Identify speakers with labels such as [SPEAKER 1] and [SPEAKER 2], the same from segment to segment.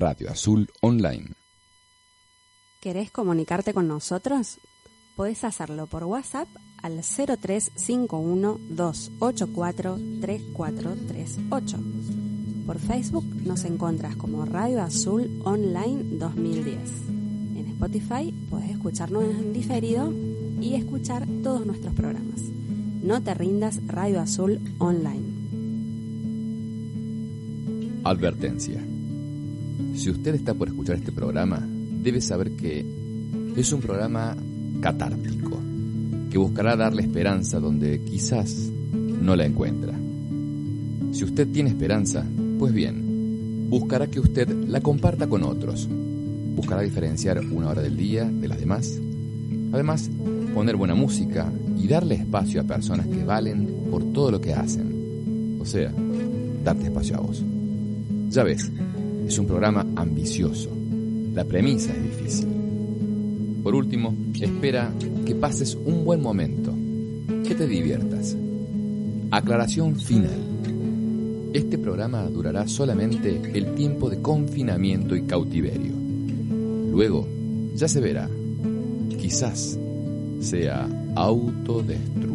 [SPEAKER 1] Radio Azul Online.
[SPEAKER 2] ¿Querés comunicarte con nosotros? Podés hacerlo por WhatsApp al 0351 284 3438. Por Facebook nos encuentras como Radio Azul Online 2010. En Spotify podés escucharnos en diferido y escuchar todos nuestros programas. No te rindas Radio Azul Online.
[SPEAKER 1] Advertencia. Si usted está por escuchar este programa, debe saber que es un programa catártico, que buscará darle esperanza donde quizás no la encuentra. Si usted tiene esperanza, pues bien, buscará que usted la comparta con otros. Buscará diferenciar una hora del día de las demás. Además, poner buena música y darle espacio a personas que valen por todo lo que hacen. O sea, darte espacio a vos. Ya ves, es un programa ambicioso. La premisa es difícil. Por último, espera que pases un buen momento, que te diviertas. Aclaración final. Este programa durará solamente el tiempo de confinamiento y cautiverio. Luego, ya se verá. Quizás sea autodestruido.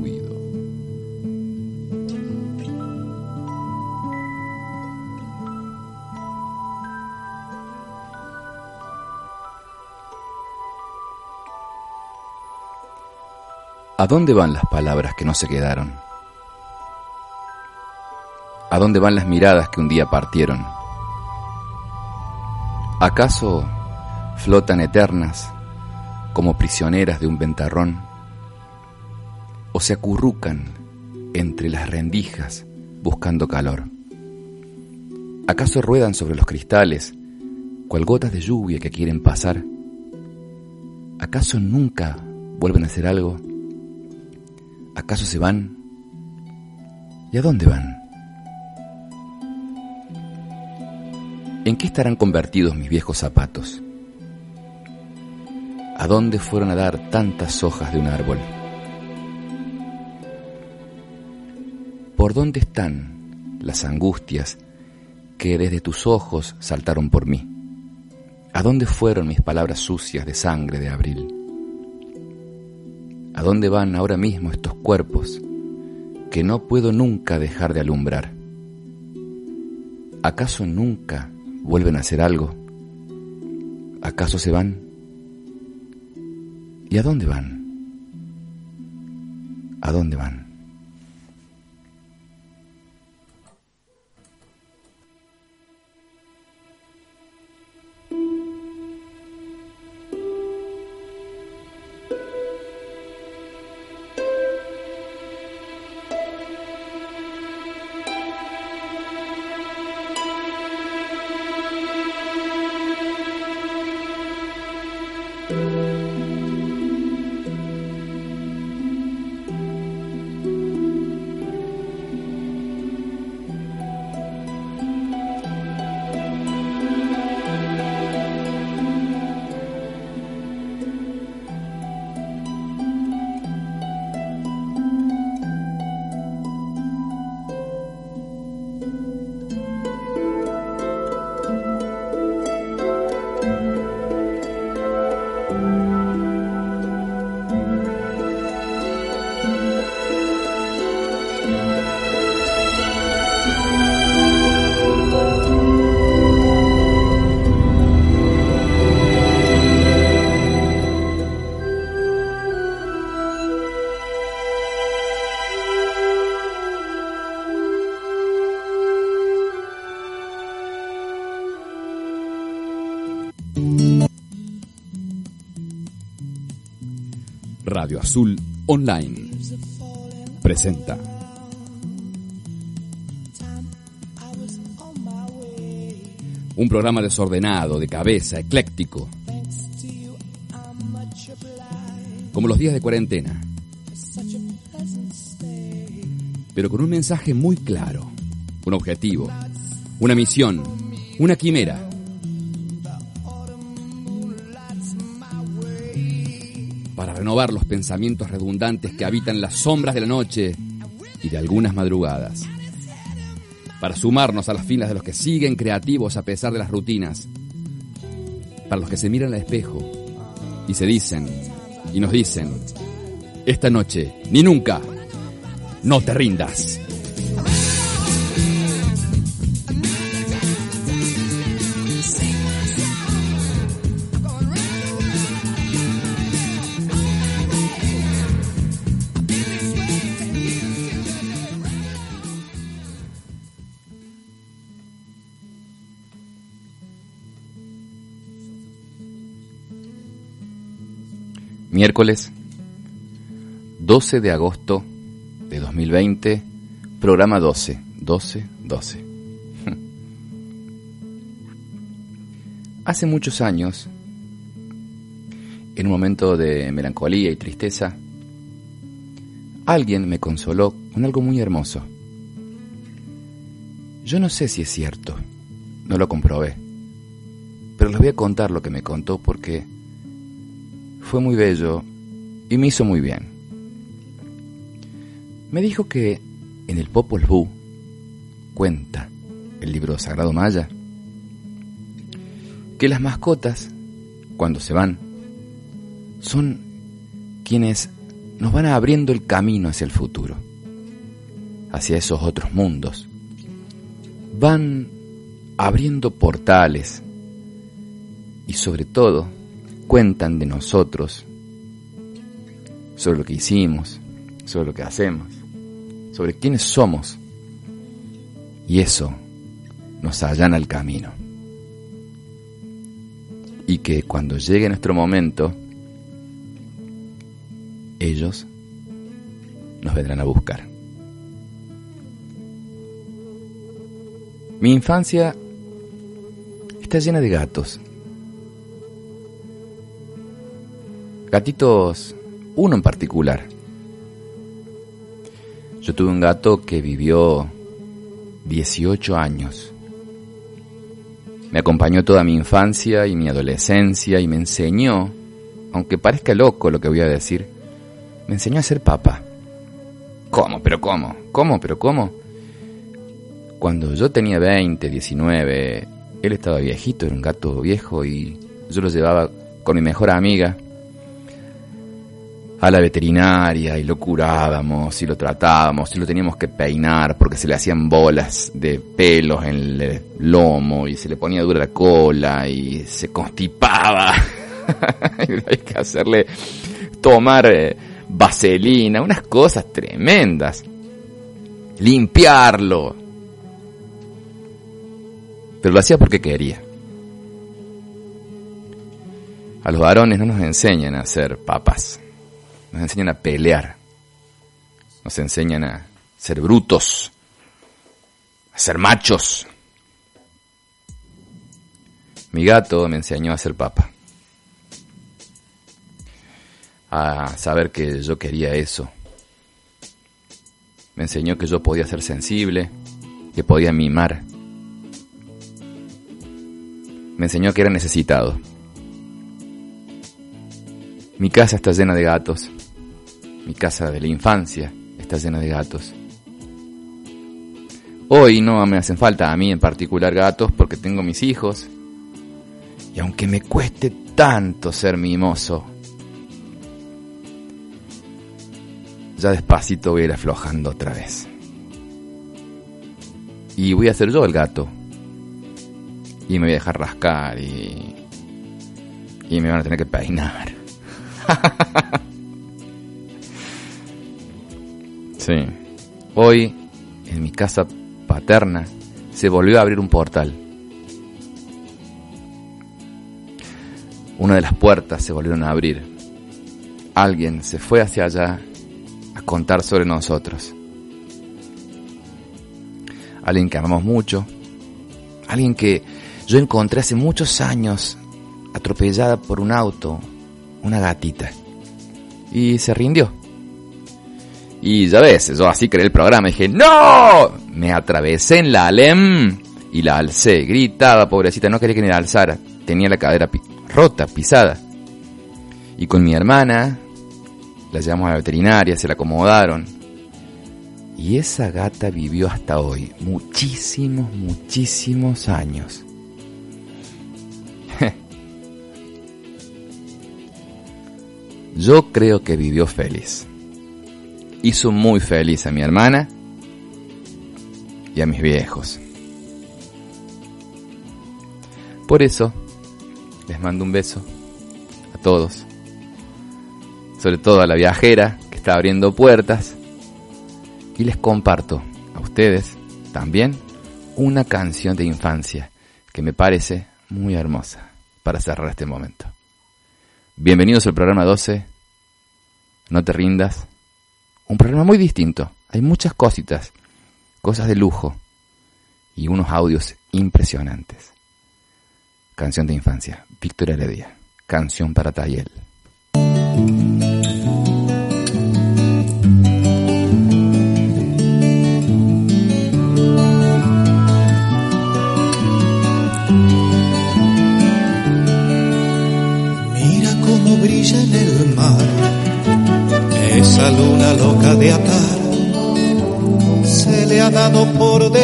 [SPEAKER 1] ¿A dónde van las palabras que no se quedaron? ¿A dónde van las miradas que un día partieron? ¿Acaso flotan eternas como prisioneras de un ventarrón? ¿O se acurrucan entre las rendijas buscando calor? ¿Acaso ruedan sobre los cristales cual gotas de lluvia que quieren pasar? ¿Acaso nunca vuelven a hacer algo? ¿Acaso se van? ¿Y a dónde van? ¿En qué estarán convertidos mis viejos zapatos? ¿A dónde fueron a dar tantas hojas de un árbol? ¿Por dónde están las angustias que desde tus ojos saltaron por mí? ¿A dónde fueron mis palabras sucias de sangre de abril? ¿A dónde van ahora mismo estos cuerpos que no puedo nunca dejar de alumbrar? ¿Acaso nunca vuelven a hacer algo? ¿Acaso se van? ¿Y a dónde van? ¿A dónde van? Azul Online. Presenta. Un programa desordenado, de cabeza, ecléctico, como los días de cuarentena, pero con un mensaje muy claro, un objetivo, una misión, una quimera. Renovar los pensamientos redundantes que habitan las sombras de la noche y de algunas madrugadas. Para sumarnos a las filas de los que siguen creativos a pesar de las rutinas. para los que se miran al espejo y se dicen y nos dicen, esta noche, ni nunca, no te rindas. Miércoles 12 de agosto de 2020, programa 12, 12, 12. Hace muchos años, en un momento de melancolía y tristeza, alguien me consoló con algo muy hermoso. Yo no sé si es cierto, no lo comprobé, pero les voy a contar lo que me contó porque fue muy bello y me hizo muy bien. Me dijo que en el Popol Vuh cuenta el libro sagrado maya que las mascotas, cuando se van, son quienes nos van abriendo el camino hacia el futuro, hacia esos otros mundos. Van abriendo portales y sobre todo cuentan de nosotros, sobre lo que hicimos, sobre lo que hacemos, sobre quiénes somos. Y eso nos allana el camino. Y que cuando llegue nuestro momento, ellos nos vendrán a buscar. Mi infancia está llena de gatos Gatitos, uno en particular. Yo tuve un gato que vivió 18 años. Me acompañó toda mi infancia y mi adolescencia y me enseñó, aunque parezca loco lo que voy a decir, me enseñó a ser papá. ¿Cómo? ¿Pero cómo? ¿Cómo? ¿Pero cómo? Cuando yo tenía 20, 19, él estaba viejito, era un gato viejo y yo lo llevaba con mi mejor amiga a la veterinaria y lo curábamos y lo tratábamos y lo teníamos que peinar porque se le hacían bolas de pelos en el lomo y se le ponía dura la cola y se constipaba. Hay que hacerle tomar eh, vaselina, unas cosas tremendas. Limpiarlo. Pero lo hacía porque quería. A los varones no nos enseñan a ser papas nos enseñan a pelear, nos enseñan a ser brutos, a ser machos. Mi gato me enseñó a ser papa, a saber que yo quería eso. Me enseñó que yo podía ser sensible, que podía mimar. Me enseñó que era necesitado. Mi casa está llena de gatos. Mi casa de la infancia está llena de gatos. Hoy no me hacen falta a mí en particular gatos porque tengo mis hijos. Y aunque me cueste tanto ser mimoso, ya despacito voy a ir aflojando otra vez. Y voy a ser yo el gato. Y me voy a dejar rascar y... Y me van a tener que peinar. Sí. Hoy, en mi casa paterna, se volvió a abrir un portal. Una de las puertas se volvieron a abrir. Alguien se fue hacia allá a contar sobre nosotros. Alguien que amamos mucho. Alguien que yo encontré hace muchos años atropellada por un auto, una gatita. Y se rindió y ya ves, yo así creé el programa. Y dije, ¡No! Me atravesé en la Alem y la alcé. Gritaba, pobrecita, no quería que ni la alzara. Tenía la cadera pi rota, pisada. Y con mi hermana, la llevamos a la veterinaria, se la acomodaron. Y esa gata vivió hasta hoy, muchísimos, muchísimos años. Yo creo que vivió feliz. Hizo muy feliz a mi hermana y a mis viejos. Por eso, les mando un beso a todos, sobre todo a la viajera que está abriendo puertas, y les comparto a ustedes también una canción de infancia que me parece muy hermosa para cerrar este momento. Bienvenidos al programa 12. No te rindas. Un programa muy distinto. Hay muchas cositas, cosas de lujo y unos audios impresionantes. Canción de infancia, Víctor Heredia. Canción para Tayel.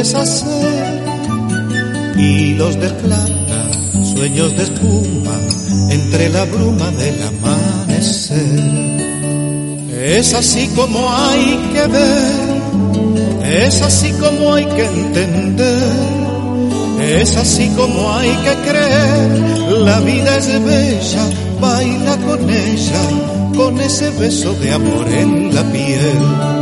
[SPEAKER 3] Deshacer hilos de plata, sueños de espuma entre la bruma del amanecer. Es así como hay que ver, es así como hay que entender, es así como hay que creer, la vida es bella, baila con ella con ese beso de amor en la piel.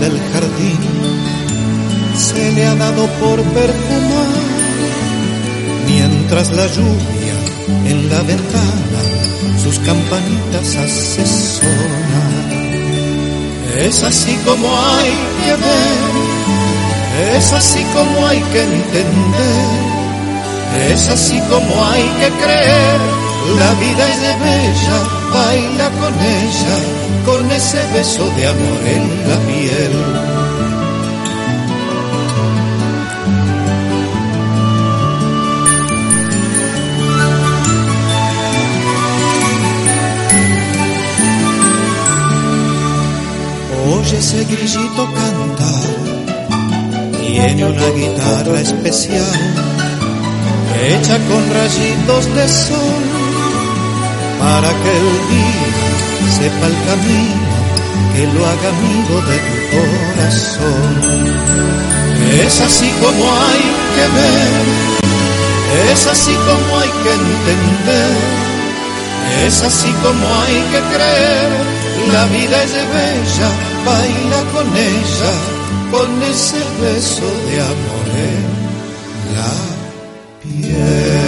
[SPEAKER 3] Del jardín. Se le ha dado por perfumar mientras la lluvia en la ventana sus campanitas hace sonar. Es así como hay que ver, es así como hay que entender, es así como hay que creer. La vida es de bella, baila con ella, con ese beso de amor en la piel. Oye ese grillito cantar, tiene una guitarra especial, hecha con rayitos de sol, para que el día sepa el camino, que lo haga amigo de tu corazón. Es así como hay que ver, es así como hay que entender, es así como hay que creer la vida es bella, baila con ella, con ese beso de amor en la piel.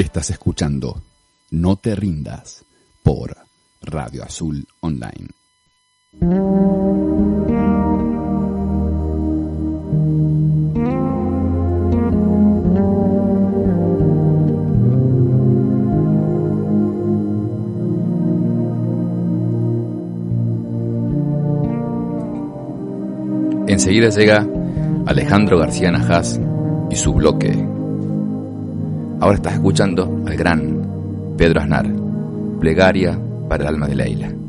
[SPEAKER 1] Estás escuchando No te rindas por Radio Azul Online. Enseguida llega Alejandro García Najas y su bloque. Ahora estás escuchando al gran Pedro Aznar, plegaria para el alma de Leila.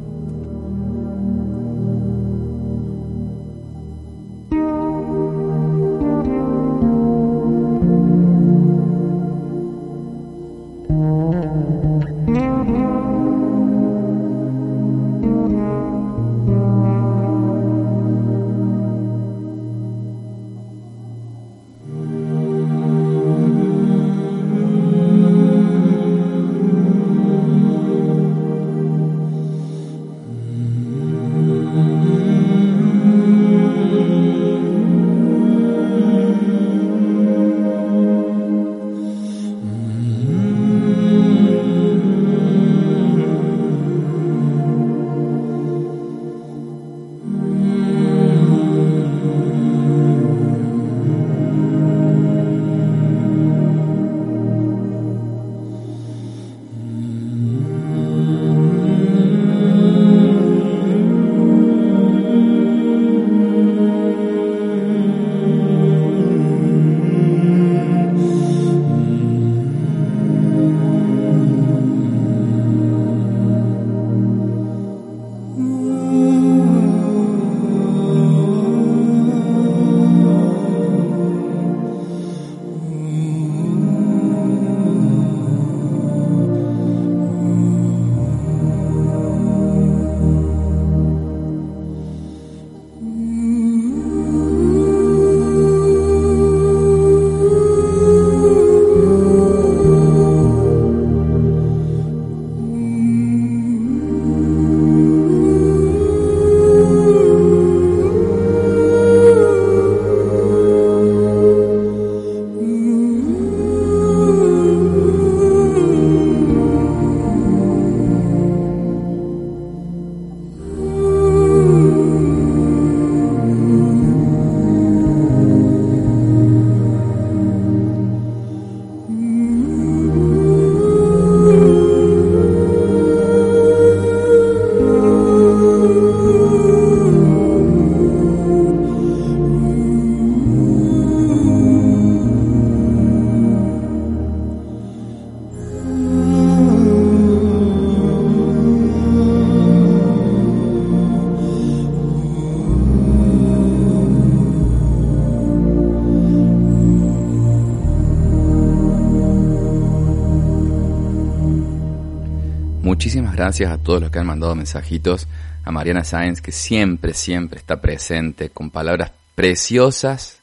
[SPEAKER 1] Gracias a todos los que han mandado mensajitos. A Mariana Sáenz, que siempre, siempre está presente con palabras preciosas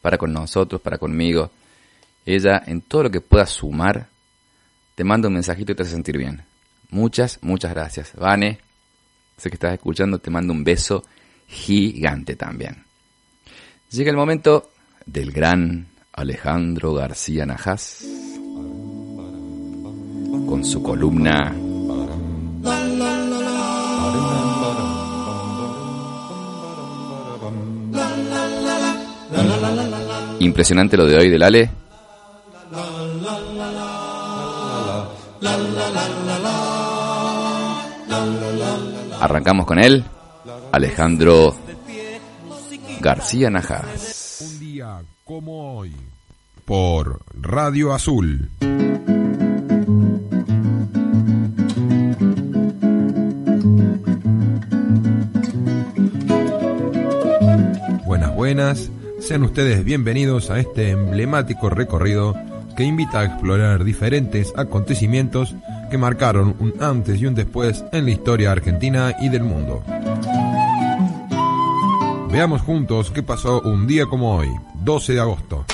[SPEAKER 1] para con nosotros, para conmigo. Ella, en todo lo que pueda sumar, te manda un mensajito y te hace sentir bien. Muchas, muchas gracias. Vane, sé que estás escuchando, te mando un beso gigante también. Llega el momento del gran Alejandro García Najas con su columna Impresionante lo de hoy del Ale. Arrancamos con él, Alejandro García Najas.
[SPEAKER 4] Un día como hoy, por Radio Azul. Sean ustedes bienvenidos a este emblemático recorrido que invita a explorar diferentes acontecimientos que marcaron un antes y un después en la historia argentina y del mundo. Veamos juntos qué pasó un día como hoy, 12 de agosto.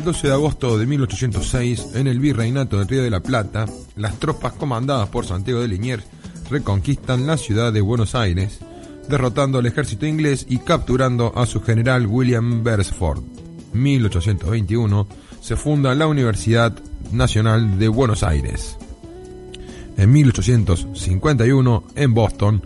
[SPEAKER 4] El 12 de agosto de 1806, en el Virreinato del Río de la Plata, las tropas comandadas por Santiago de Liniers reconquistan la ciudad de Buenos Aires, derrotando al ejército inglés y capturando a su general William Beresford. 1821 se funda la Universidad Nacional de Buenos Aires. En 1851, en Boston,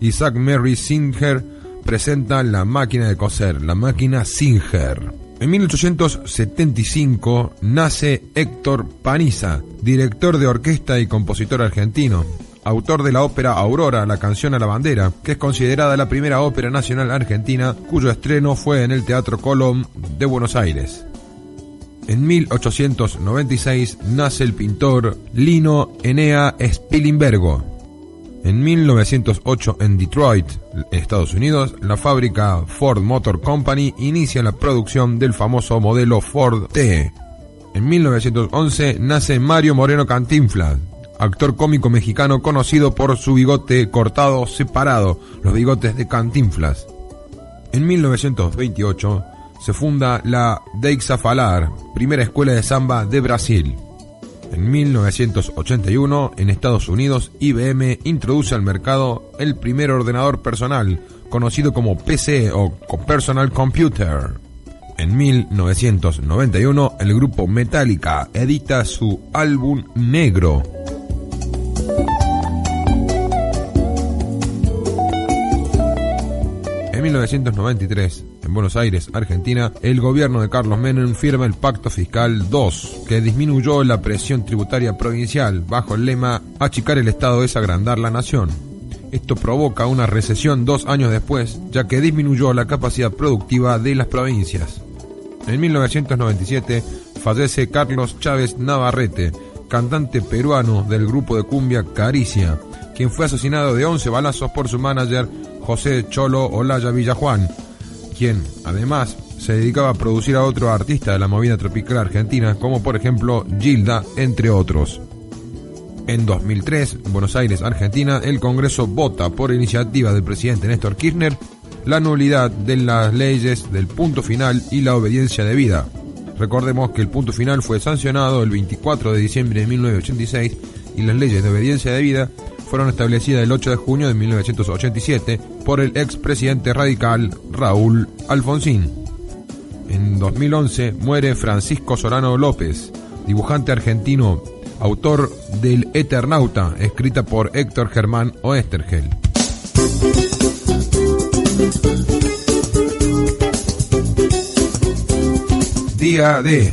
[SPEAKER 4] Isaac Mary Singer presenta la máquina de coser, la máquina Singer. En 1875 nace Héctor Paniza, director de orquesta y compositor argentino, autor de la ópera Aurora, la canción a la bandera, que es considerada la primera ópera nacional argentina, cuyo estreno fue en el Teatro Colón de Buenos Aires. En 1896 nace el pintor Lino Enea Spilimbergo. En 1908 en Detroit, Estados Unidos, la fábrica Ford Motor Company inicia la producción del famoso modelo Ford T. En 1911 nace Mario Moreno Cantinflas, actor cómico mexicano conocido por su bigote cortado separado, los bigotes de Cantinflas. En 1928 se funda la Deixa Falar, primera escuela de samba de Brasil. En 1981, en Estados Unidos, IBM introduce al mercado el primer ordenador personal, conocido como PC o Personal Computer. En 1991, el grupo Metallica edita su álbum Negro. En 1993, en Buenos Aires, Argentina, el gobierno de Carlos Menem firma el Pacto Fiscal 2, que disminuyó la presión tributaria provincial bajo el lema Achicar el Estado es agrandar la nación. Esto provoca una recesión dos años después, ya que disminuyó la capacidad productiva de las provincias. En 1997 fallece Carlos Chávez Navarrete, cantante peruano del grupo de cumbia Caricia, quien fue asesinado de 11 balazos por su manager José Cholo Olaya Villajuan, quien además se dedicaba a producir a otro artista de la movida tropical argentina, como por ejemplo Gilda, entre otros. En 2003, en Buenos Aires, Argentina, el Congreso vota por iniciativa del presidente Néstor Kirchner la nulidad de las leyes del punto final y la obediencia debida. Recordemos que el punto final fue sancionado el 24 de diciembre de 1986 y las leyes de obediencia debida fueron establecidas el 8 de junio de 1987 por el expresidente radical Raúl Alfonsín. En 2011 muere Francisco Solano López, dibujante argentino, autor del Eternauta, escrita por Héctor Germán Oestergel. Día D.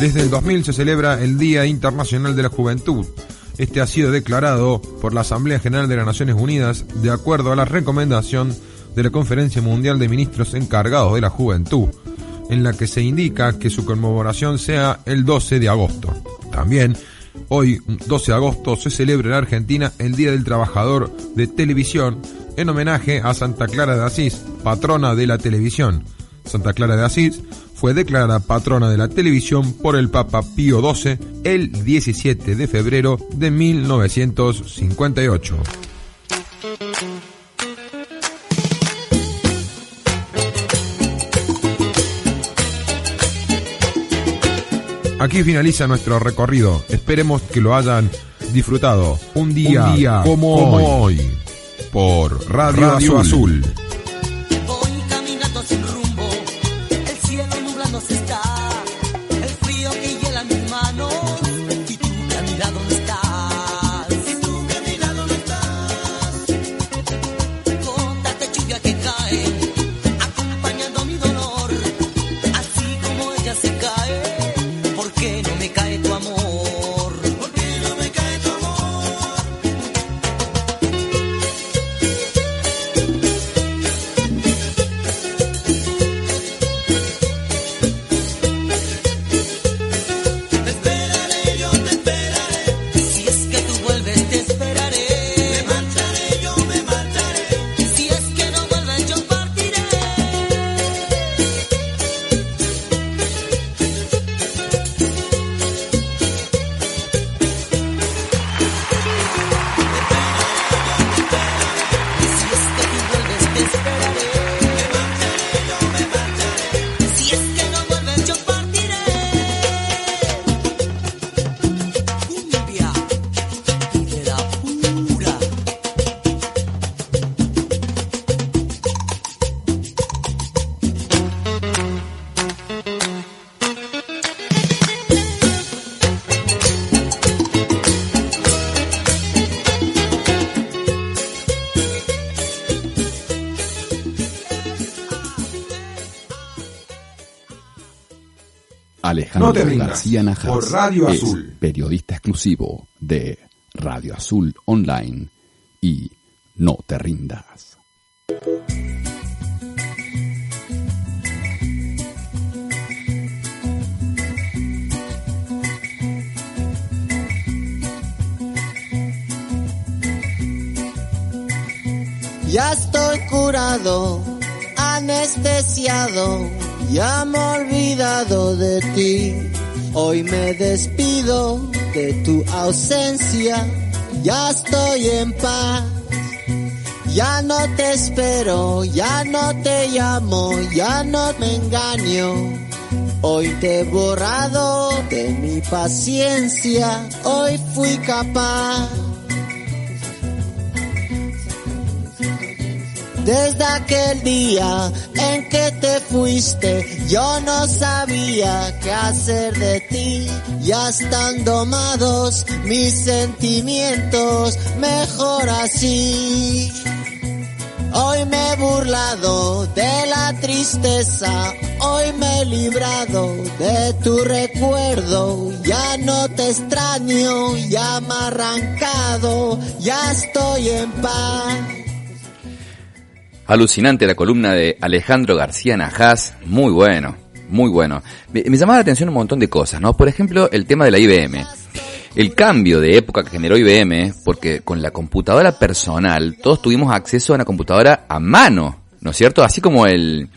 [SPEAKER 4] Desde el 2000 se celebra el Día Internacional de la Juventud. Este ha sido declarado por la Asamblea General de las Naciones Unidas de acuerdo a la recomendación de la Conferencia Mundial de Ministros encargados de la Juventud, en la que se indica que su conmemoración sea el 12 de agosto. También, hoy, 12 de agosto, se celebra en Argentina el Día del Trabajador de Televisión en homenaje a Santa Clara de Asís, patrona de la televisión. Santa Clara de Asís, fue declarada patrona de la televisión por el Papa Pío XII el 17 de febrero de 1958. Aquí finaliza nuestro recorrido. Esperemos que lo hayan disfrutado. Un día, como, hoy. por Radio, Azul.
[SPEAKER 1] Alejandro García Najas por Radio Azul. periodista exclusivo de Radio Azul Online y No te rindas.
[SPEAKER 5] Ya estoy curado, anestesiado ya me he olvidado de ti, hoy me despido de tu ausencia, ya estoy en paz. Ya no te espero, ya no te llamo, ya no me engaño. Hoy te he borrado de mi paciencia, hoy fui capaz Desde aquel día en que te fuiste, yo no sabía qué hacer de ti. Ya están domados mis sentimientos, mejor así. Hoy me he burlado de la tristeza, hoy me he librado de tu recuerdo. Ya no te extraño, ya me arrancado, ya estoy en paz.
[SPEAKER 1] Alucinante la columna de Alejandro García Najas, muy bueno, muy bueno. Me, llamaba la atención un montón de cosas, ¿no? Por ejemplo, el tema de la IBM. El cambio de época que generó IBM, porque con la computadora personal todos tuvimos acceso a una computadora a mano, ¿no es cierto? Así como el,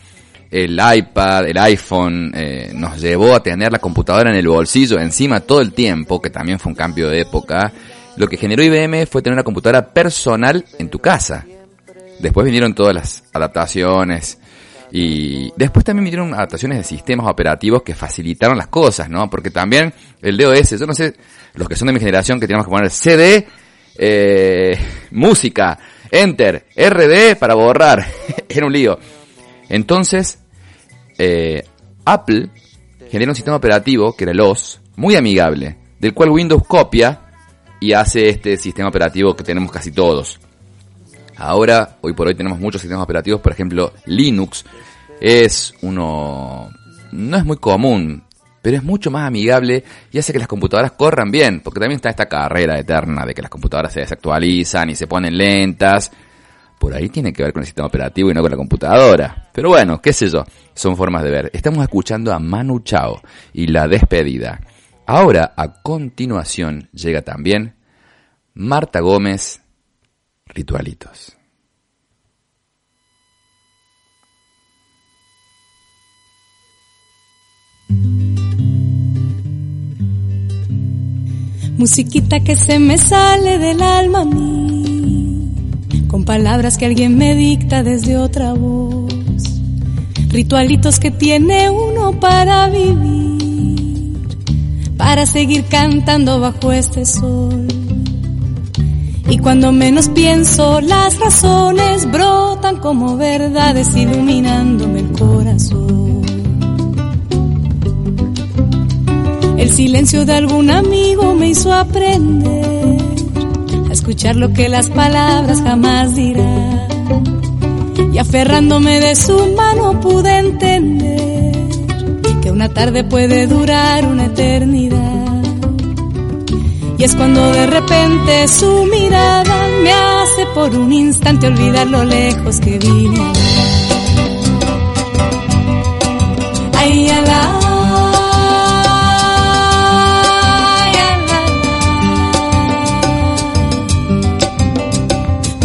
[SPEAKER 1] el iPad, el iPhone eh, nos llevó a tener la computadora en el bolsillo encima todo el tiempo, que también fue un cambio de época. Lo que generó IBM fue tener una computadora personal en tu casa. Después vinieron todas las adaptaciones y después también vinieron adaptaciones de sistemas operativos que facilitaron las cosas, ¿no? Porque también el DOS, yo no sé, los que son de mi generación que teníamos que poner CD, eh, música, enter, RD para borrar, era un lío. Entonces, eh, Apple genera un sistema operativo que era el OS, muy amigable, del cual Windows copia y hace este sistema operativo que tenemos casi todos. Ahora, hoy por hoy tenemos muchos sistemas operativos, por ejemplo, Linux es uno, no es muy común, pero es mucho más amigable y hace que las computadoras corran bien, porque también está esta carrera eterna de que las computadoras se desactualizan y se ponen lentas. Por ahí tiene que ver con el sistema operativo y no con la computadora. Pero bueno, qué sé yo, son formas de ver. Estamos escuchando a Manu Chao y la despedida. Ahora, a continuación, llega también Marta Gómez ritualitos.
[SPEAKER 6] Musiquita que se me sale del alma a mí, con palabras que alguien me dicta desde otra voz, ritualitos que tiene uno para vivir, para seguir cantando bajo este sol. Y cuando menos pienso, las razones brotan como verdades iluminándome el corazón. El silencio de algún amigo me hizo aprender a escuchar lo que las palabras jamás dirán. Y aferrándome de su mano pude entender que una tarde puede durar una eternidad. Y es cuando de repente su mirada me hace por un instante olvidar lo lejos que vine. Ay, ala.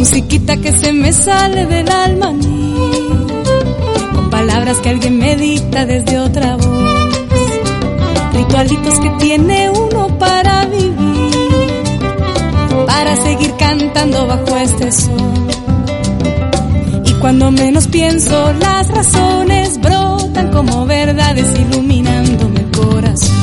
[SPEAKER 6] musiquita que se me sale del alma a mí, con palabras que alguien me dicta desde otra voz, ritualitos que tiene uno para vivir, seguir cantando bajo este sol. Y cuando menos pienso, las razones brotan como verdades iluminándome el corazón.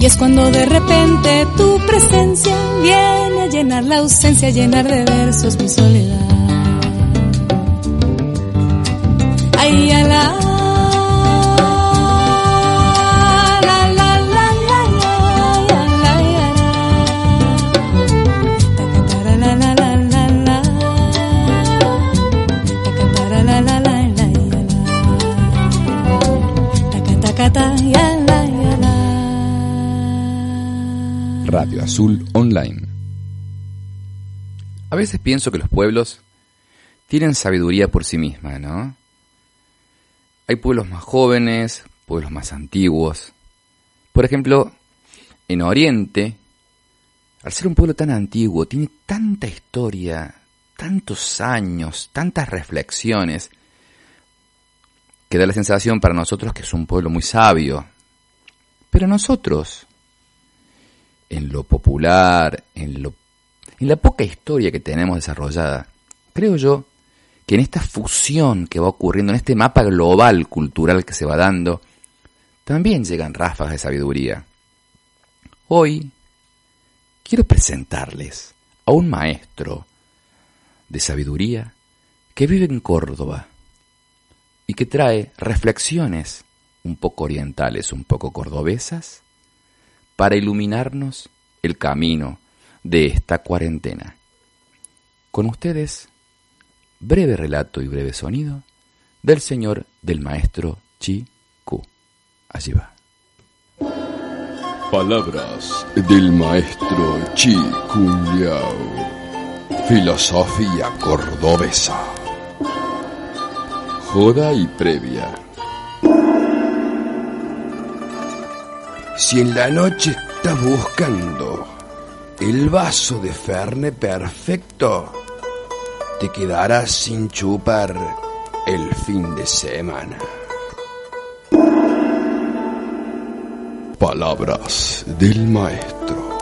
[SPEAKER 6] Y es cuando de repente tu presencia viene a llenar la ausencia, a llenar de versos mi soledad. A
[SPEAKER 1] veces pienso que los pueblos tienen sabiduría por sí misma, ¿no? Hay pueblos más jóvenes, pueblos más antiguos. Por ejemplo, en Oriente, al ser un pueblo tan antiguo, tiene tanta historia, tantos años, tantas reflexiones, que da la sensación para nosotros que es un pueblo muy sabio. Pero nosotros, en lo popular, en, lo, en la poca historia que tenemos desarrollada, creo yo que en esta fusión que va ocurriendo, en este mapa global cultural que se va dando, también llegan ráfagas de sabiduría. Hoy quiero presentarles a un maestro de sabiduría que vive en Córdoba y que trae reflexiones un poco orientales, un poco cordobesas, para iluminarnos el camino de esta cuarentena. Con ustedes, breve relato y breve sonido del señor del maestro Chi Ku. Allí va.
[SPEAKER 7] Palabras del maestro Chi Kung Liao. Filosofía cordobesa. Joda y previa. Si en la noche estás buscando el vaso de ferne perfecto, te quedarás sin chupar el fin de semana. Palabras del maestro.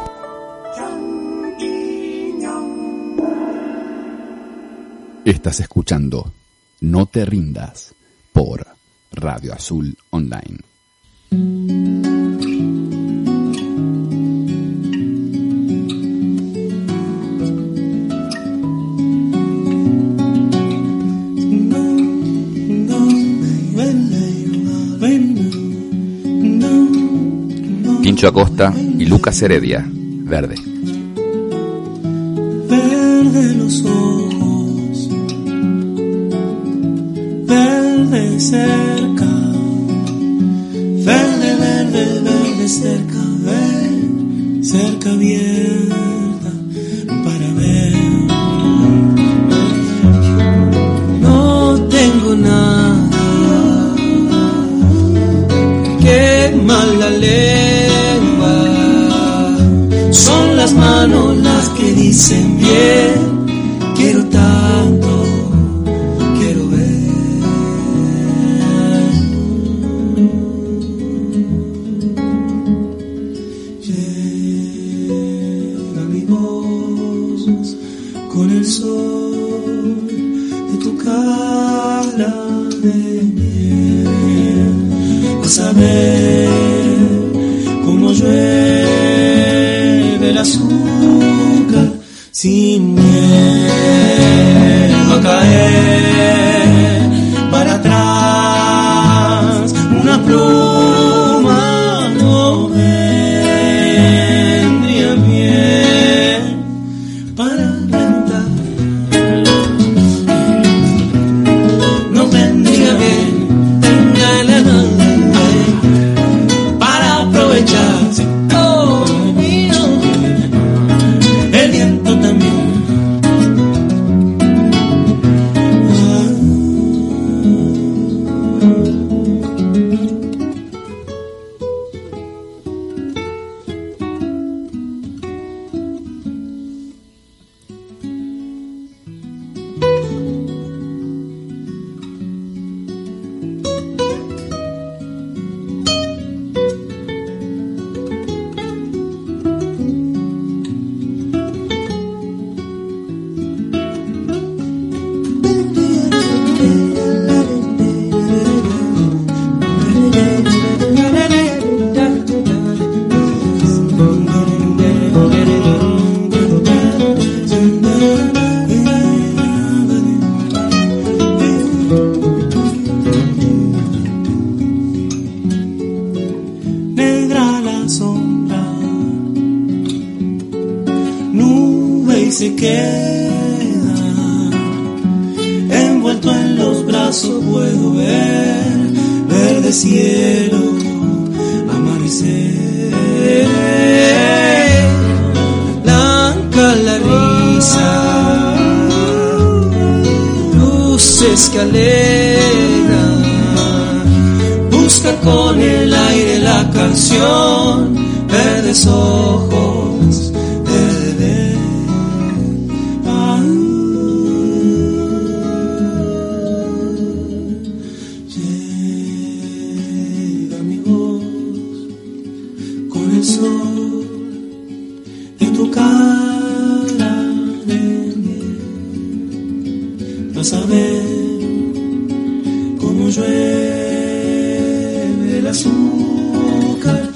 [SPEAKER 1] Estás escuchando No te rindas por Radio Azul Online. Acosta y Lucas Heredia, Verde.
[SPEAKER 8] Verde los ojos, verde cerca, verde, verde, verde cerca, verde cerca bien. amazing. a saber cómo llueve el azúcar.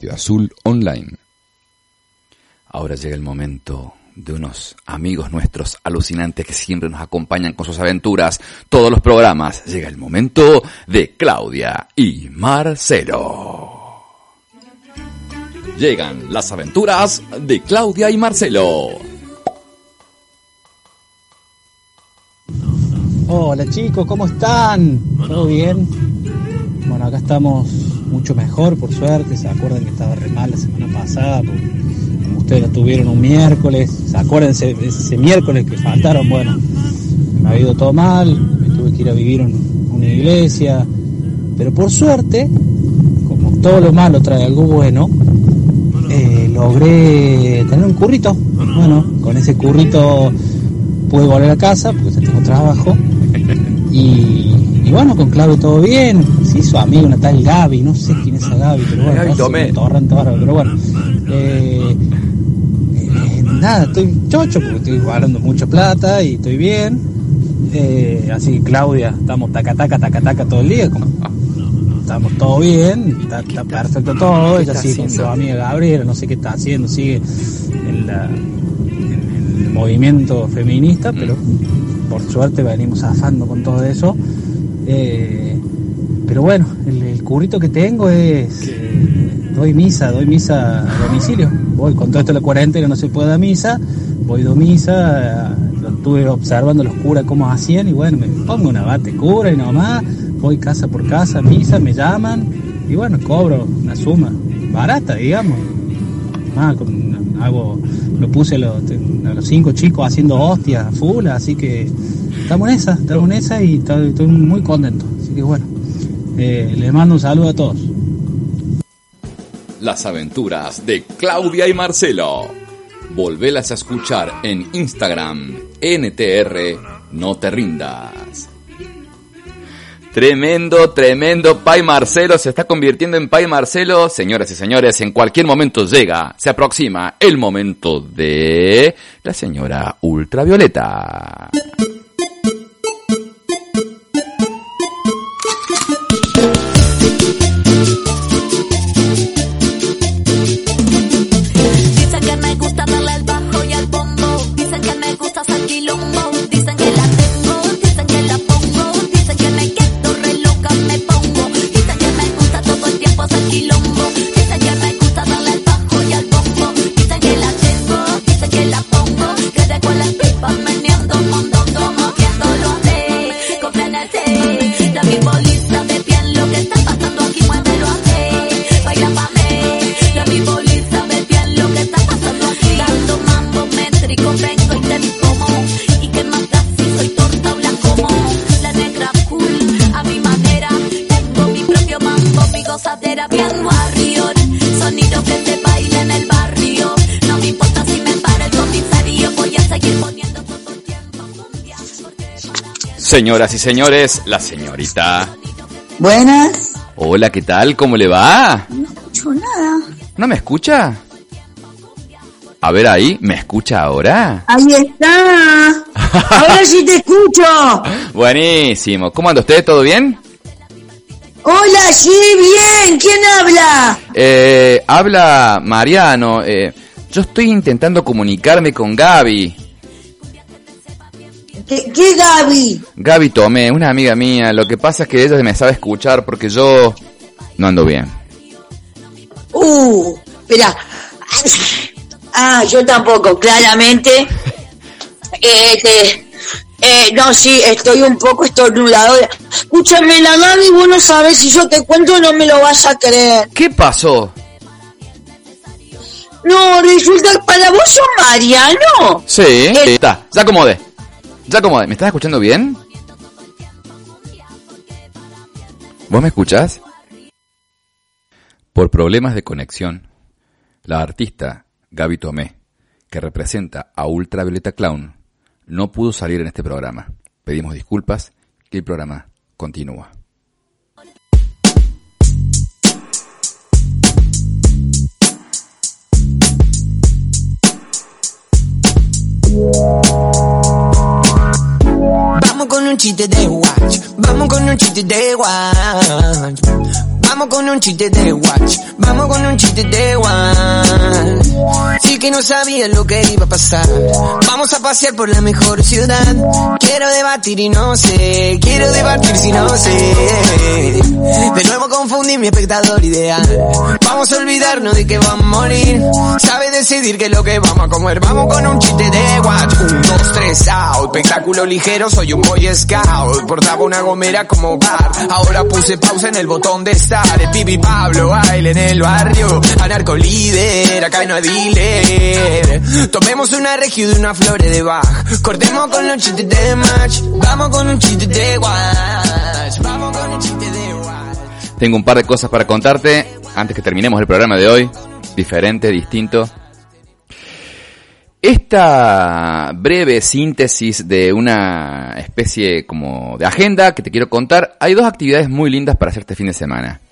[SPEAKER 1] Radio Azul Online. Ahora llega el momento de unos amigos nuestros alucinantes que siempre nos acompañan con sus aventuras, todos los programas. Llega el momento de Claudia y Marcelo. Llegan las aventuras de Claudia y Marcelo.
[SPEAKER 9] Hola chicos, ¿cómo están? ¿Todo bien? Bueno, acá estamos mucho mejor, por suerte. ¿Se acuerdan que estaba re mal la semana pasada? Como ustedes lo tuvieron un miércoles. ¿Se acuerdan ese, miércoles que faltaron? Bueno, me ha ido todo mal. Me tuve que ir a vivir en una iglesia. Pero por suerte, como todo lo malo trae algo bueno, eh, logré tener un currito. Bueno, con ese currito pude volver a casa porque tengo trabajo. Y, bueno, con Claudio todo bien. Se hizo amigo una tal Gaby, no sé quién es esa Gaby, pero bueno,
[SPEAKER 1] Gaby Tomé.
[SPEAKER 9] bárbaro, pero bueno. Eh, eh, nada, estoy chocho porque estoy ganando mucha plata y estoy bien. Eh, así que Claudia, estamos taca taca taca taca todo el día, como estamos todo bien, está, está perfecto todo,
[SPEAKER 1] ¿Qué
[SPEAKER 9] ella sigue con su amiga Gabriela, no sé qué está haciendo, sigue en, la, movimiento feminista, pero por suerte venimos zafando con todo eso. Eh, pero bueno, el, el currito que tengo es, doy misa, doy misa a domicilio, voy con todo esto de la cuarentena, no se puede dar misa, voy do misa, lo estuve observando los curas cómo hacían y bueno, me pongo una bate cura y nomás, voy casa por casa, misa, me llaman y bueno, cobro una suma barata, digamos. Con, hago, me puse a los, a los cinco chicos haciendo hostias full, así que estamos en esa, estamos en esa y estoy, estoy muy contento. Así que bueno, eh, les mando un saludo a todos.
[SPEAKER 1] Las aventuras de Claudia y Marcelo. Volvelas a escuchar en Instagram, NTR, no te rindas. Tremendo, tremendo Pai Marcelo se está convirtiendo en Pai Marcelo. Señoras y señores, en cualquier momento llega, se aproxima el momento de la señora Ultravioleta. Señoras y señores, la señorita.
[SPEAKER 10] Buenas.
[SPEAKER 1] Hola, ¿qué tal? ¿Cómo le va?
[SPEAKER 10] No escucho nada.
[SPEAKER 1] ¿No me escucha? A ver ahí, ¿me escucha ahora?
[SPEAKER 10] Ahí está. Ahora sí te escucho.
[SPEAKER 1] Buenísimo. ¿Cómo anda usted? ¿Todo bien?
[SPEAKER 10] Hola, sí, bien. ¿Quién habla?
[SPEAKER 1] Eh, habla Mariano. Eh, yo estoy intentando comunicarme con Gaby.
[SPEAKER 10] ¿Qué, qué Gaby?
[SPEAKER 1] Gaby Tomé, una amiga mía. Lo que pasa es que ella me sabe escuchar porque yo no ando bien.
[SPEAKER 10] Uh, espera. Ah, yo tampoco, claramente. Este, eh, no, sí, estoy un poco estornudadora. Escúchame, la Gaby, vos no sabes si yo te cuento no me lo vas a creer.
[SPEAKER 1] ¿Qué pasó?
[SPEAKER 10] No, resulta que para vos sos Mariano.
[SPEAKER 1] Sí, está. Ya acomodé. Ya acomodé. ¿Me estás escuchando bien? ¿Vos me escuchás? Por problemas de conexión, la artista Gaby Tomé, que representa a Ultravioleta Clown, no pudo salir en este programa. Pedimos disculpas y el programa continúa.
[SPEAKER 11] Vamos con un chiste de watch. Vamos con un chiste de watch. Vamos con un chiste de watch. Vamos con un chiste de watch. Sí que no sabía lo que iba a pasar. Vamos a pasear por la mejor ciudad. Quiero debatir y no sé. Quiero debatir si no sé. De nuevo confundí mi espectador ideal. Vamos a olvidarnos de que vamos a morir. Decidir que lo que vamos a comer. Vamos con un chiste de watch. Un, dos, tres, out. Espectáculo ligero, soy un boy scout. Portaba una gomera como bar. Ahora puse pausa en el botón de estar. El Pablo baile en el barrio. Anarco líder, acá no hay dealer. Tomemos una regio de una flor de Bach. Cortemos con los chistes de match. Vamos con un chiste de watch. Vamos con un chiste de watch.
[SPEAKER 1] Tengo un par de cosas para contarte antes que terminemos el programa de hoy. Diferente, distinto. Esta breve síntesis de una especie como de agenda que te quiero contar, hay dos actividades muy lindas para hacer este fin de semana.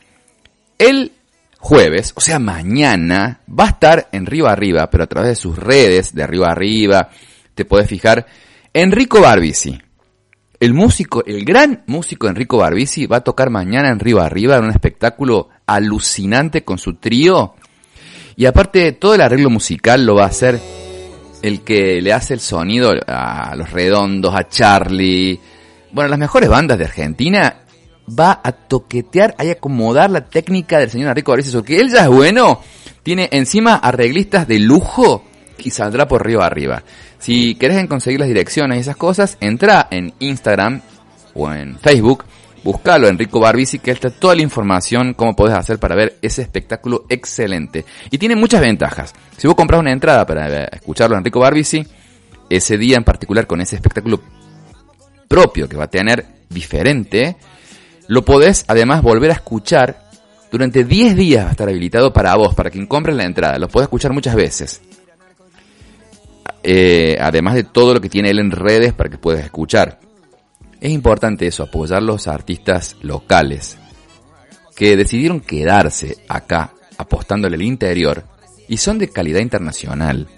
[SPEAKER 1] El jueves, o sea mañana, va a estar en Río Arriba, pero a través de sus redes de Río Arriba, te podés fijar, Enrico Barbisi. El músico, el gran músico Enrico Barbisi va a tocar mañana en Río Arriba en un espectáculo alucinante con su trío. Y aparte todo el arreglo musical lo va a hacer el que le hace el sonido a Los Redondos, a Charlie, bueno, las mejores bandas de Argentina, va a toquetear y acomodar la técnica del señor Enrico Barbisi, porque él ya es bueno, tiene encima arreglistas de lujo y saldrá por río arriba. Si querés conseguir las direcciones y esas cosas, entra en Instagram o en Facebook, buscalo Enrico Barbisi, que está toda la información, cómo podés hacer para ver ese espectáculo excelente. Y tiene muchas ventajas. Si vos compras una entrada para escucharlo a Enrico Barbisi, ese día en particular con ese espectáculo propio que va a tener diferente, lo podés además volver a escuchar durante 10 días va a estar habilitado para vos, para quien compre la entrada. Lo podés escuchar muchas veces. Eh, además de todo lo que tiene él en redes para que puedas escuchar. Es importante eso, apoyar los artistas locales que decidieron quedarse acá apostándole al interior y son de calidad internacional.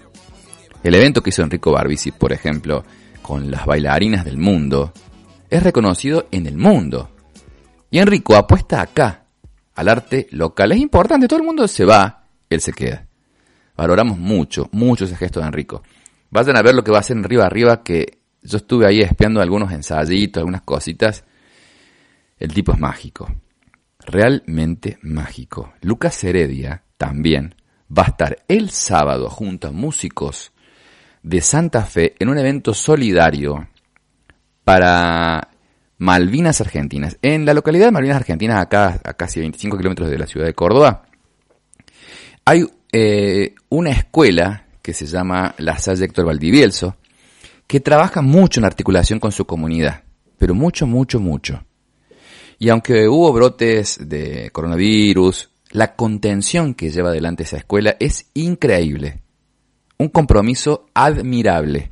[SPEAKER 1] El evento que hizo Enrico Barbisi, por ejemplo, con las bailarinas del mundo, es reconocido en el mundo. Y Enrico apuesta acá, al arte local. Es importante, todo el mundo se va, él se queda. Valoramos mucho, mucho ese gesto de Enrico. Vayan a ver lo que va a hacer en Río Arriba, que yo estuve ahí espiando algunos ensayitos, algunas cositas. El tipo es mágico. Realmente mágico. Lucas Heredia también va a estar el sábado junto a músicos de Santa Fe en un evento solidario para Malvinas Argentinas. En la localidad de Malvinas Argentinas, acá a casi 25 kilómetros de la ciudad de Córdoba, hay eh, una escuela que se llama La Salle Héctor Valdivielso, que trabaja mucho en articulación con su comunidad, pero mucho, mucho, mucho. Y aunque hubo brotes de coronavirus, la contención que lleva adelante esa escuela es increíble. Un compromiso admirable.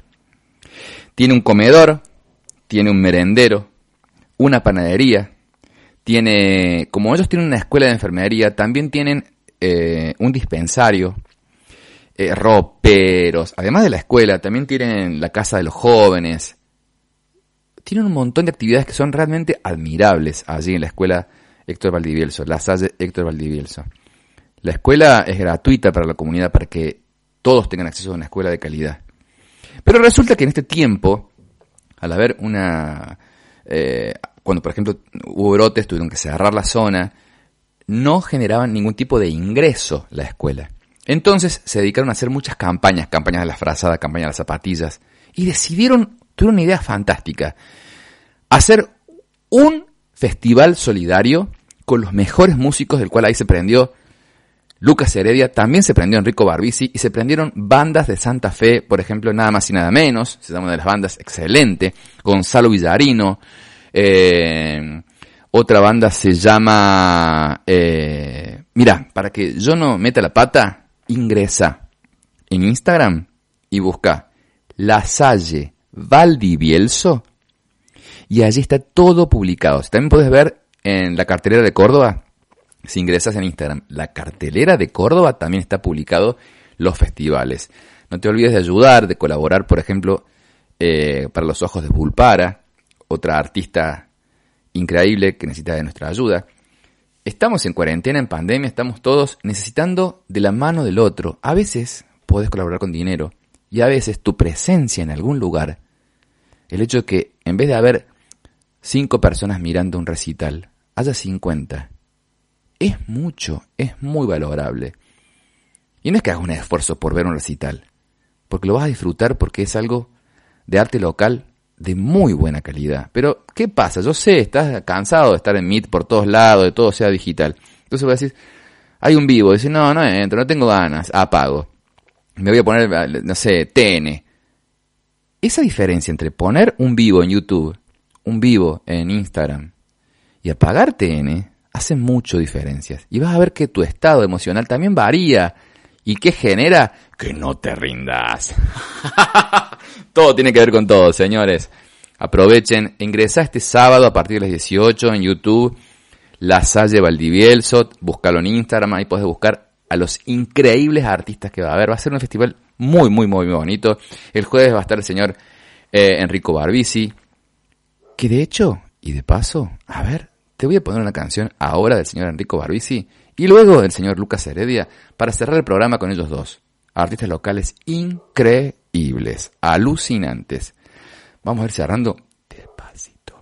[SPEAKER 1] Tiene un comedor, tiene un merendero, una panadería, tiene, como ellos tienen una escuela de enfermería, también tienen eh, un dispensario, eh, roperos, además de la escuela, también tienen la casa de los jóvenes. Tienen un montón de actividades que son realmente admirables allí en la escuela Héctor Valdivielso, la Salle Héctor Valdivielso. La escuela es gratuita para la comunidad para que todos tengan acceso a una escuela de calidad. Pero resulta que en este tiempo, al haber una... Eh, cuando por ejemplo hubo brotes, tuvieron que cerrar la zona, no generaban ningún tipo de ingreso la escuela. Entonces se dedicaron a hacer muchas campañas, campañas de la frazada, campañas de las zapatillas, y decidieron, tuvieron una idea fantástica, hacer un festival solidario con los mejores músicos, del cual ahí se prendió Lucas Heredia, también se prendió Enrico Barbisi, y se prendieron bandas de Santa Fe, por ejemplo, nada más y nada menos, se llama una de las bandas excelente, Gonzalo Villarino, eh, otra banda se llama, eh, mira, para que yo no meta la pata, ingresa en Instagram y busca La Salle Valdivielso y allí está todo publicado. También puedes ver en la cartelera de Córdoba, si ingresas en Instagram, la cartelera de Córdoba también está publicado los festivales. No te olvides de ayudar, de colaborar, por ejemplo, eh, para los ojos de Pulpara otra artista increíble que necesita de nuestra ayuda. Estamos en cuarentena, en pandemia, estamos todos necesitando de la mano del otro. A veces puedes colaborar con dinero y a veces tu presencia en algún lugar, el hecho de que en vez de haber cinco personas mirando un recital, haya 50, es mucho, es muy valorable. Y no es que hagas un esfuerzo por ver un recital, porque lo vas a disfrutar porque es algo de arte local de muy buena calidad. Pero, ¿qué pasa? Yo sé, estás cansado de estar en Meet por todos lados, de todo sea digital. Entonces voy a decir, hay un vivo, dice, no, no entro, no tengo ganas, apago. Me voy a poner, no sé, TN. Esa diferencia entre poner un vivo en YouTube, un vivo en Instagram y apagar TN hace mucho diferencias. Y vas a ver que tu estado emocional también varía. ¿Y qué genera? Que no te rindas. todo tiene que ver con todo, señores. Aprovechen, ingresa este sábado a partir de las 18 en YouTube, La Salle Valdivielso, búscalo en Instagram, ahí puedes buscar a los increíbles artistas que va a haber. Va a ser un festival muy, muy, muy, muy bonito. El jueves va a estar el señor eh, Enrico Barbisi, que de hecho, y de paso, a ver, te voy a poner una canción ahora del señor Enrico Barbisi y luego del señor Lucas Heredia para cerrar el programa con ellos dos. Artistas locales increíbles, alucinantes. Vamos a ir cerrando despacito.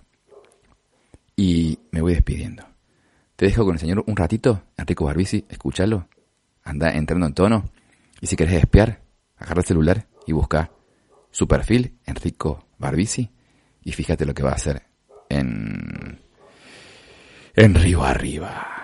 [SPEAKER 1] Y me voy despidiendo. Te dejo con el señor un ratito, Enrico Barbisi, escúchalo. Anda entrando en tono. Y si querés espiar, agarra el celular y busca su perfil, Enrico Barbisi, y fíjate lo que va a hacer en, en Río Arriba.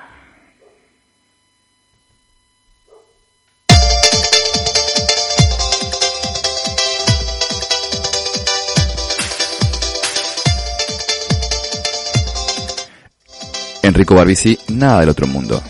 [SPEAKER 1] Enrico Barbisi, nada del otro mundo.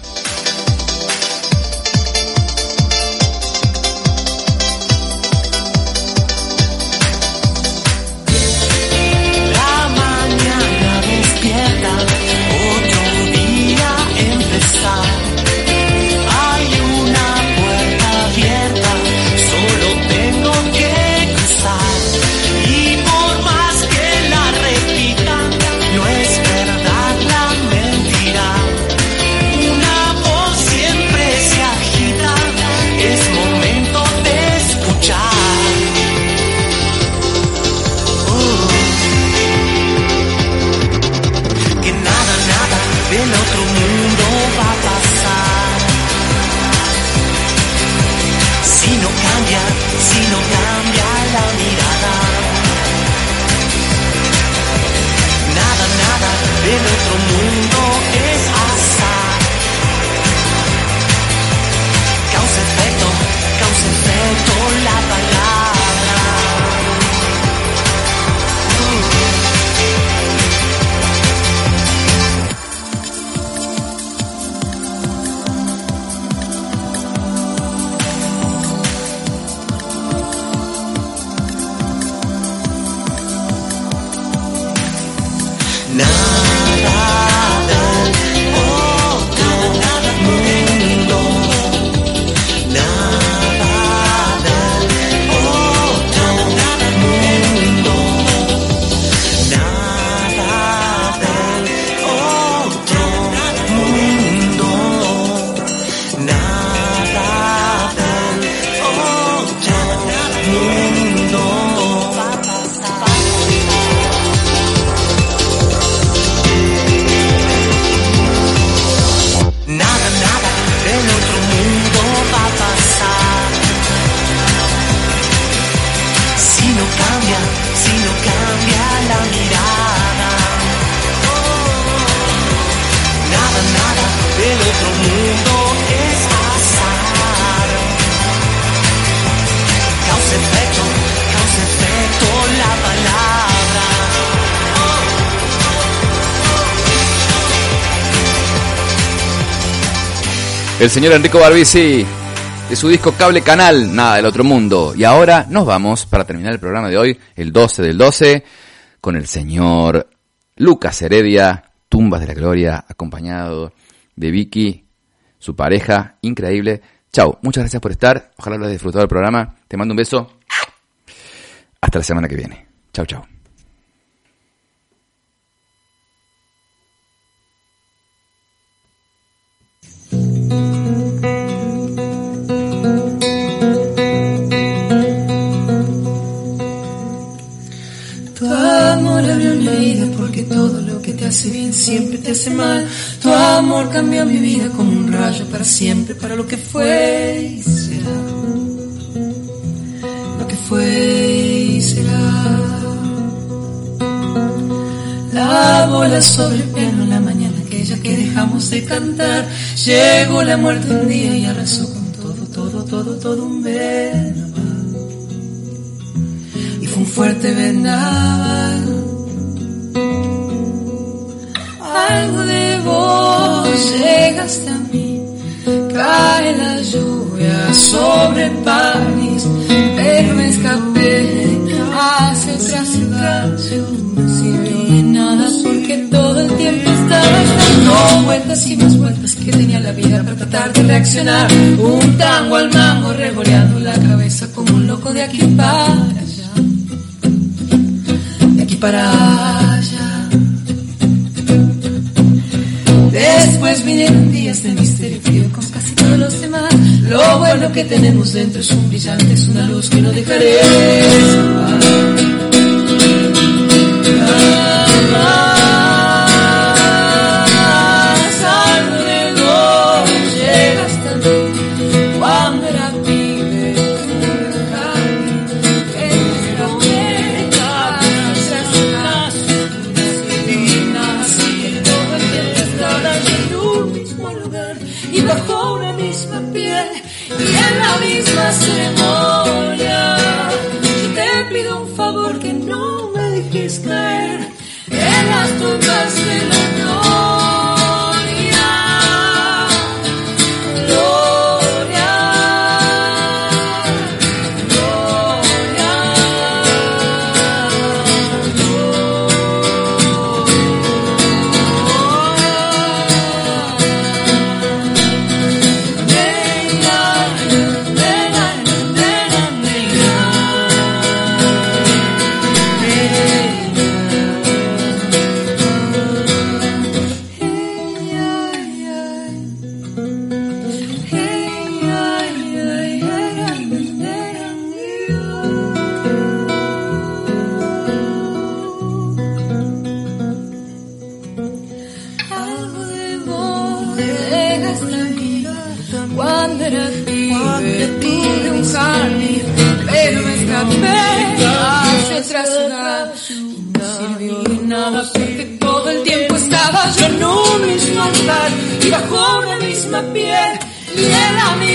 [SPEAKER 1] El señor Enrico Barbisi, de su disco Cable Canal, nada del otro mundo. Y ahora nos vamos, para terminar el programa de hoy, el 12 del 12, con el señor Lucas Heredia, Tumbas de la Gloria, acompañado de Vicky, su pareja, increíble. Chau, muchas gracias por estar, ojalá lo hayas disfrutado del programa. Te mando un beso. Hasta la semana que viene. Chau, chau.
[SPEAKER 6] Te hace bien siempre te hace mal. Tu amor cambió mi vida como un rayo para siempre, para lo que fue y será. Lo que fue y será. La bola sobre el piano en la mañana aquella que dejamos de cantar. Llegó la muerte un día y arrasó con todo, todo, todo, todo un vendaval. Y fue un fuerte vendaval. Algo de vos llegaste a mí. Cae la lluvia sobre París, pero me escapé hacia otra ciudad. No sirvió de nada porque todo el tiempo estaba dando vueltas y más vueltas que tenía la vida para tratar de reaccionar. Un tango al mango revoleando la cabeza como un loco de aquí para allá. De aquí para allá. Después vinieron días de misterio frío con casi todos los demás. Lo bueno que tenemos dentro es un brillante, es una luz que no dejaré Algo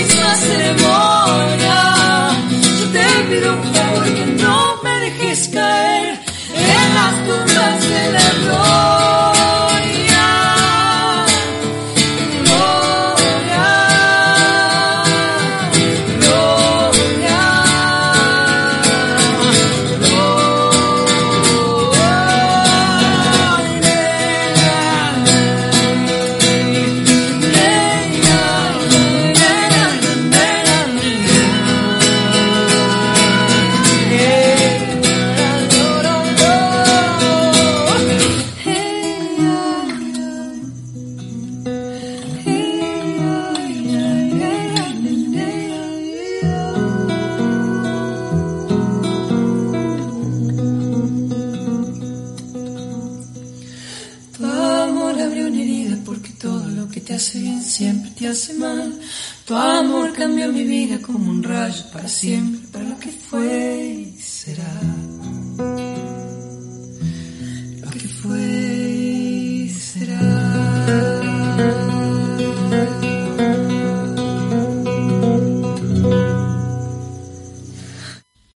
[SPEAKER 6] en la